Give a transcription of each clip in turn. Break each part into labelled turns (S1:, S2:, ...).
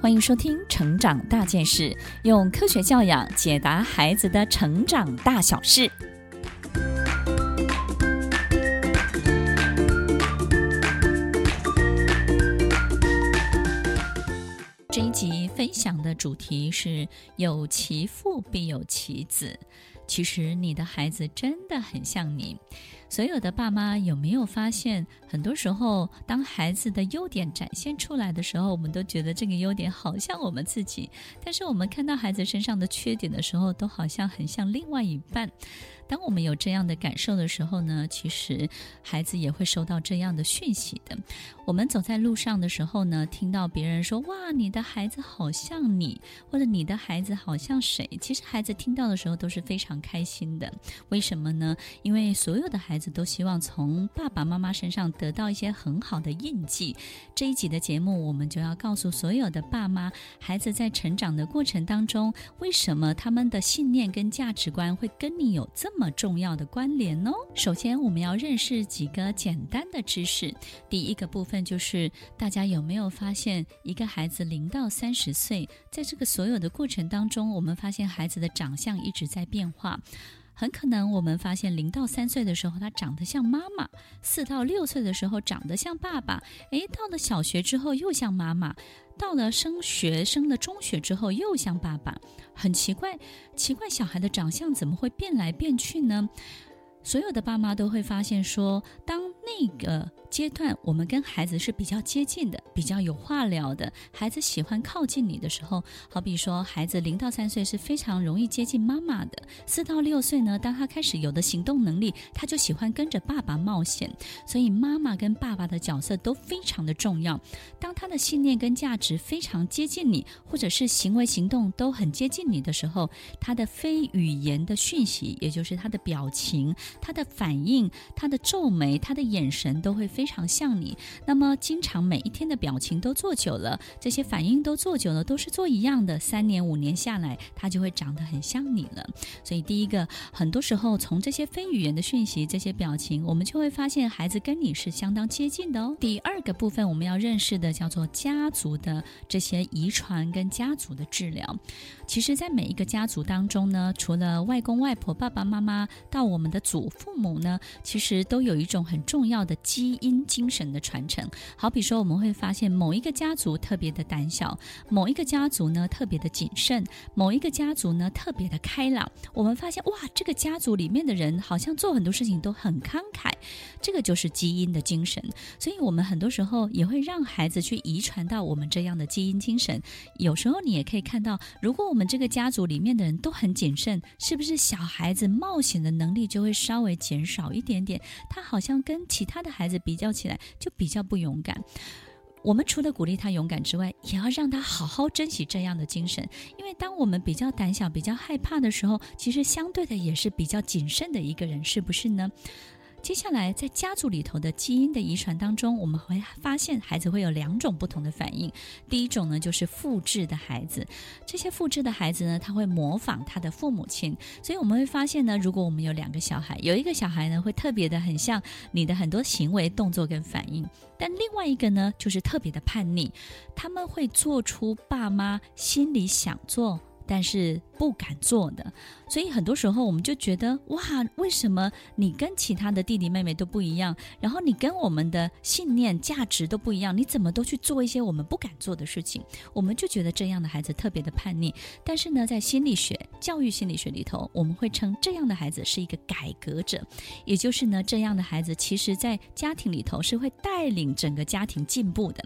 S1: 欢迎收听《成长大件事》，用科学教养解答孩子的成长大小事。这一集分享的主题是“有其父必有其子”。其实你的孩子真的很像你。所有的爸妈有没有发现，很多时候当孩子的优点展现出来的时候，我们都觉得这个优点好像我们自己；但是我们看到孩子身上的缺点的时候，都好像很像另外一半。当我们有这样的感受的时候呢，其实孩子也会收到这样的讯息的。我们走在路上的时候呢，听到别人说：“哇，你的孩子好像你，或者你的孩子好像谁？”其实孩子听到的时候都是非常开心的。为什么呢？因为所有的孩子都希望从爸爸妈妈身上得到一些很好的印记。这一集的节目，我们就要告诉所有的爸妈，孩子在成长的过程当中，为什么他们的信念跟价值观会跟你有这么重要的关联哦。首先，我们要认识几个简单的知识。第一个部分就是，大家有没有发现，一个孩子零到三十岁，在这个所有的过程当中，我们发现孩子的长相一直在变化。很可能我们发现，零到三岁的时候，他长得像妈妈；四到六岁的时候，长得像爸爸。诶，到了小学之后，又像妈妈。到了升学，升了中学之后又像爸爸，很奇怪，奇怪，小孩的长相怎么会变来变去呢？所有的爸妈都会发现说，当那个。阶段，我们跟孩子是比较接近的，比较有话聊的。孩子喜欢靠近你的时候，好比说，孩子零到三岁是非常容易接近妈妈的。四到六岁呢，当他开始有的行动能力，他就喜欢跟着爸爸冒险。所以，妈妈跟爸爸的角色都非常的重要。当他的信念跟价值非常接近你，或者是行为行动都很接近你的时候，他的非语言的讯息，也就是他的表情、他的反应、他的皱眉、他的眼神，都会非。非常像你，那么经常每一天的表情都做久了，这些反应都做久了，都是做一样的，三年五年下来，他就会长得很像你了。所以第一个，很多时候从这些非语言的讯息、这些表情，我们就会发现孩子跟你是相当接近的哦。第二个部分我们要认识的叫做家族的这些遗传跟家族的治疗。其实，在每一个家族当中呢，除了外公外婆、爸爸妈妈到我们的祖父母呢，其实都有一种很重要的基因。精神的传承，好比说，我们会发现某一个家族特别的胆小，某一个家族呢特别的谨慎，某一个家族呢特别的开朗。我们发现，哇，这个家族里面的人好像做很多事情都很慷慨，这个就是基因的精神。所以，我们很多时候也会让孩子去遗传到我们这样的基因精神。有时候，你也可以看到，如果我们这个家族里面的人都很谨慎，是不是小孩子冒险的能力就会稍微减少一点点？他好像跟其他的孩子比。叫起来就比较不勇敢。我们除了鼓励他勇敢之外，也要让他好好珍惜这样的精神。因为当我们比较胆小、比较害怕的时候，其实相对的也是比较谨慎的一个人，是不是呢？接下来，在家族里头的基因的遗传当中，我们会发现孩子会有两种不同的反应。第一种呢，就是复制的孩子。这些复制的孩子呢，他会模仿他的父母亲。所以我们会发现呢，如果我们有两个小孩，有一个小孩呢，会特别的很像你的很多行为、动作跟反应，但另外一个呢，就是特别的叛逆。他们会做出爸妈心里想做，但是不敢做的，所以很多时候我们就觉得哇，为什么你跟其他的弟弟妹妹都不一样？然后你跟我们的信念、价值都不一样，你怎么都去做一些我们不敢做的事情？我们就觉得这样的孩子特别的叛逆。但是呢，在心理学、教育心理学里头，我们会称这样的孩子是一个改革者，也就是呢，这样的孩子其实在家庭里头是会带领整个家庭进步的。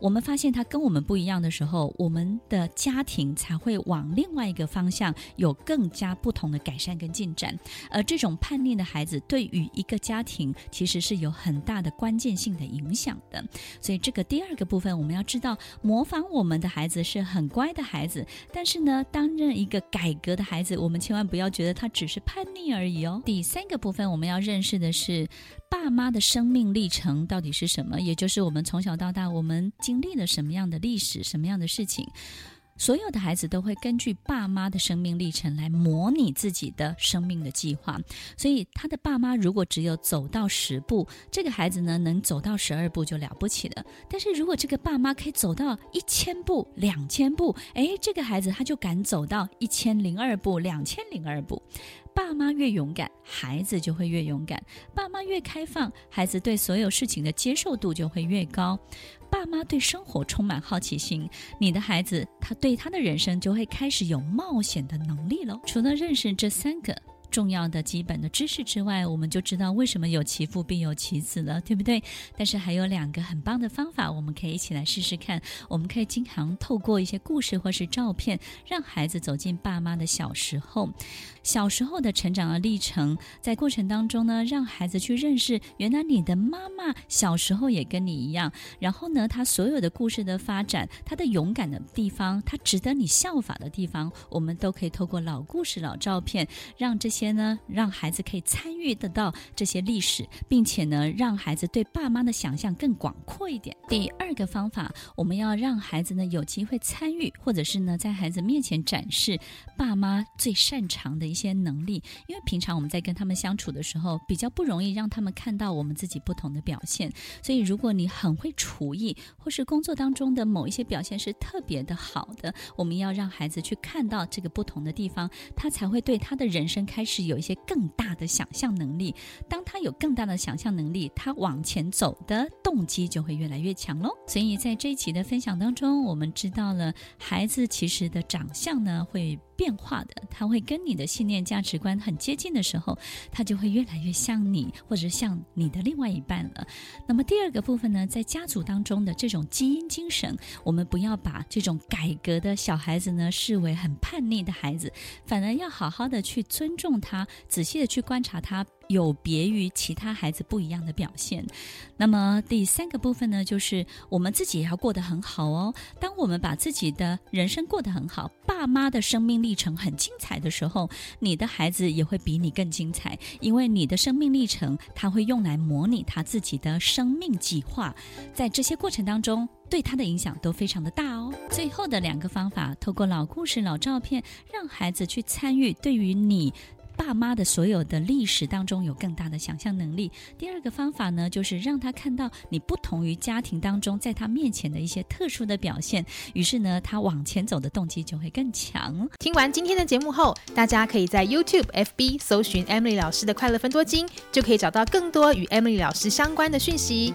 S1: 我们发现他跟我们不一样的时候，我们的家庭才会往另外一个方向有更加不同的改善跟进展。而这种叛逆的孩子，对于一个家庭其实是有很大的关键性的影响的。所以，这个第二个部分，我们要知道，模仿我们的孩子是很乖的孩子，但是呢，担任一个改革的孩子，我们千万不要觉得他只是叛逆而已哦。第三个部分，我们要认识的是。爸妈的生命历程到底是什么？也就是我们从小到大，我们经历了什么样的历史，什么样的事情？所有的孩子都会根据爸妈的生命历程来模拟自己的生命的计划，所以他的爸妈如果只有走到十步，这个孩子呢能走到十二步就了不起了。但是如果这个爸妈可以走到一千步、两千步，诶，这个孩子他就敢走到一千零二步、两千零二步。爸妈越勇敢，孩子就会越勇敢；爸妈越开放，孩子对所有事情的接受度就会越高。爸妈对生活充满好奇心，你的孩子他对他的人生就会开始有冒险的能力了。除了认识这三个重要的基本的知识之外，我们就知道为什么有其父必有其子了，对不对？但是还有两个很棒的方法，我们可以一起来试试看。我们可以经常透过一些故事或是照片，让孩子走进爸妈的小时候。小时候的成长的历程，在过程当中呢，让孩子去认识，原来你的妈妈小时候也跟你一样。然后呢，他所有的故事的发展，他的勇敢的地方，他值得你效法的地方，我们都可以透过老故事、老照片，让这些呢，让孩子可以参与得到这些历史，并且呢，让孩子对爸妈的想象更广阔一点。第二个方法，我们要让孩子呢有机会参与，或者是呢，在孩子面前展示爸妈最擅长的。一些能力，因为平常我们在跟他们相处的时候，比较不容易让他们看到我们自己不同的表现。所以，如果你很会厨艺，或是工作当中的某一些表现是特别的好的，我们要让孩子去看到这个不同的地方，他才会对他的人生开始是有一些更大的想象能力。当他有更大的想象能力，他往前走的动机就会越来越强喽。所以在这一期的分享当中，我们知道了孩子其实的长相呢会变化的，他会跟你的信念价值观很接近的时候，他就会越来越像你，或者像你的另外一半了。那么第二个部分呢，在家族当中的这种基因精神，我们不要把这种改革的小孩子呢视为很叛逆的孩子，反而要好好的去尊重他，仔细的去观察他。有别于其他孩子不一样的表现。那么第三个部分呢，就是我们自己也要过得很好哦。当我们把自己的人生过得很好，爸妈的生命历程很精彩的时候，你的孩子也会比你更精彩，因为你的生命历程他会用来模拟他自己的生命计划，在这些过程当中，对他的影响都非常的大哦。最后的两个方法，透过老故事、老照片，让孩子去参与，对于你。爸妈的所有的历史当中有更大的想象能力。第二个方法呢，就是让他看到你不同于家庭当中在他面前的一些特殊的表现，于是呢，他往前走的动机就会更强。
S2: 听完今天的节目后，大家可以在 YouTube、FB 搜寻 Emily 老师的快乐分多金，就可以找到更多与 Emily 老师相关的讯息。